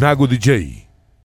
Nago DJ.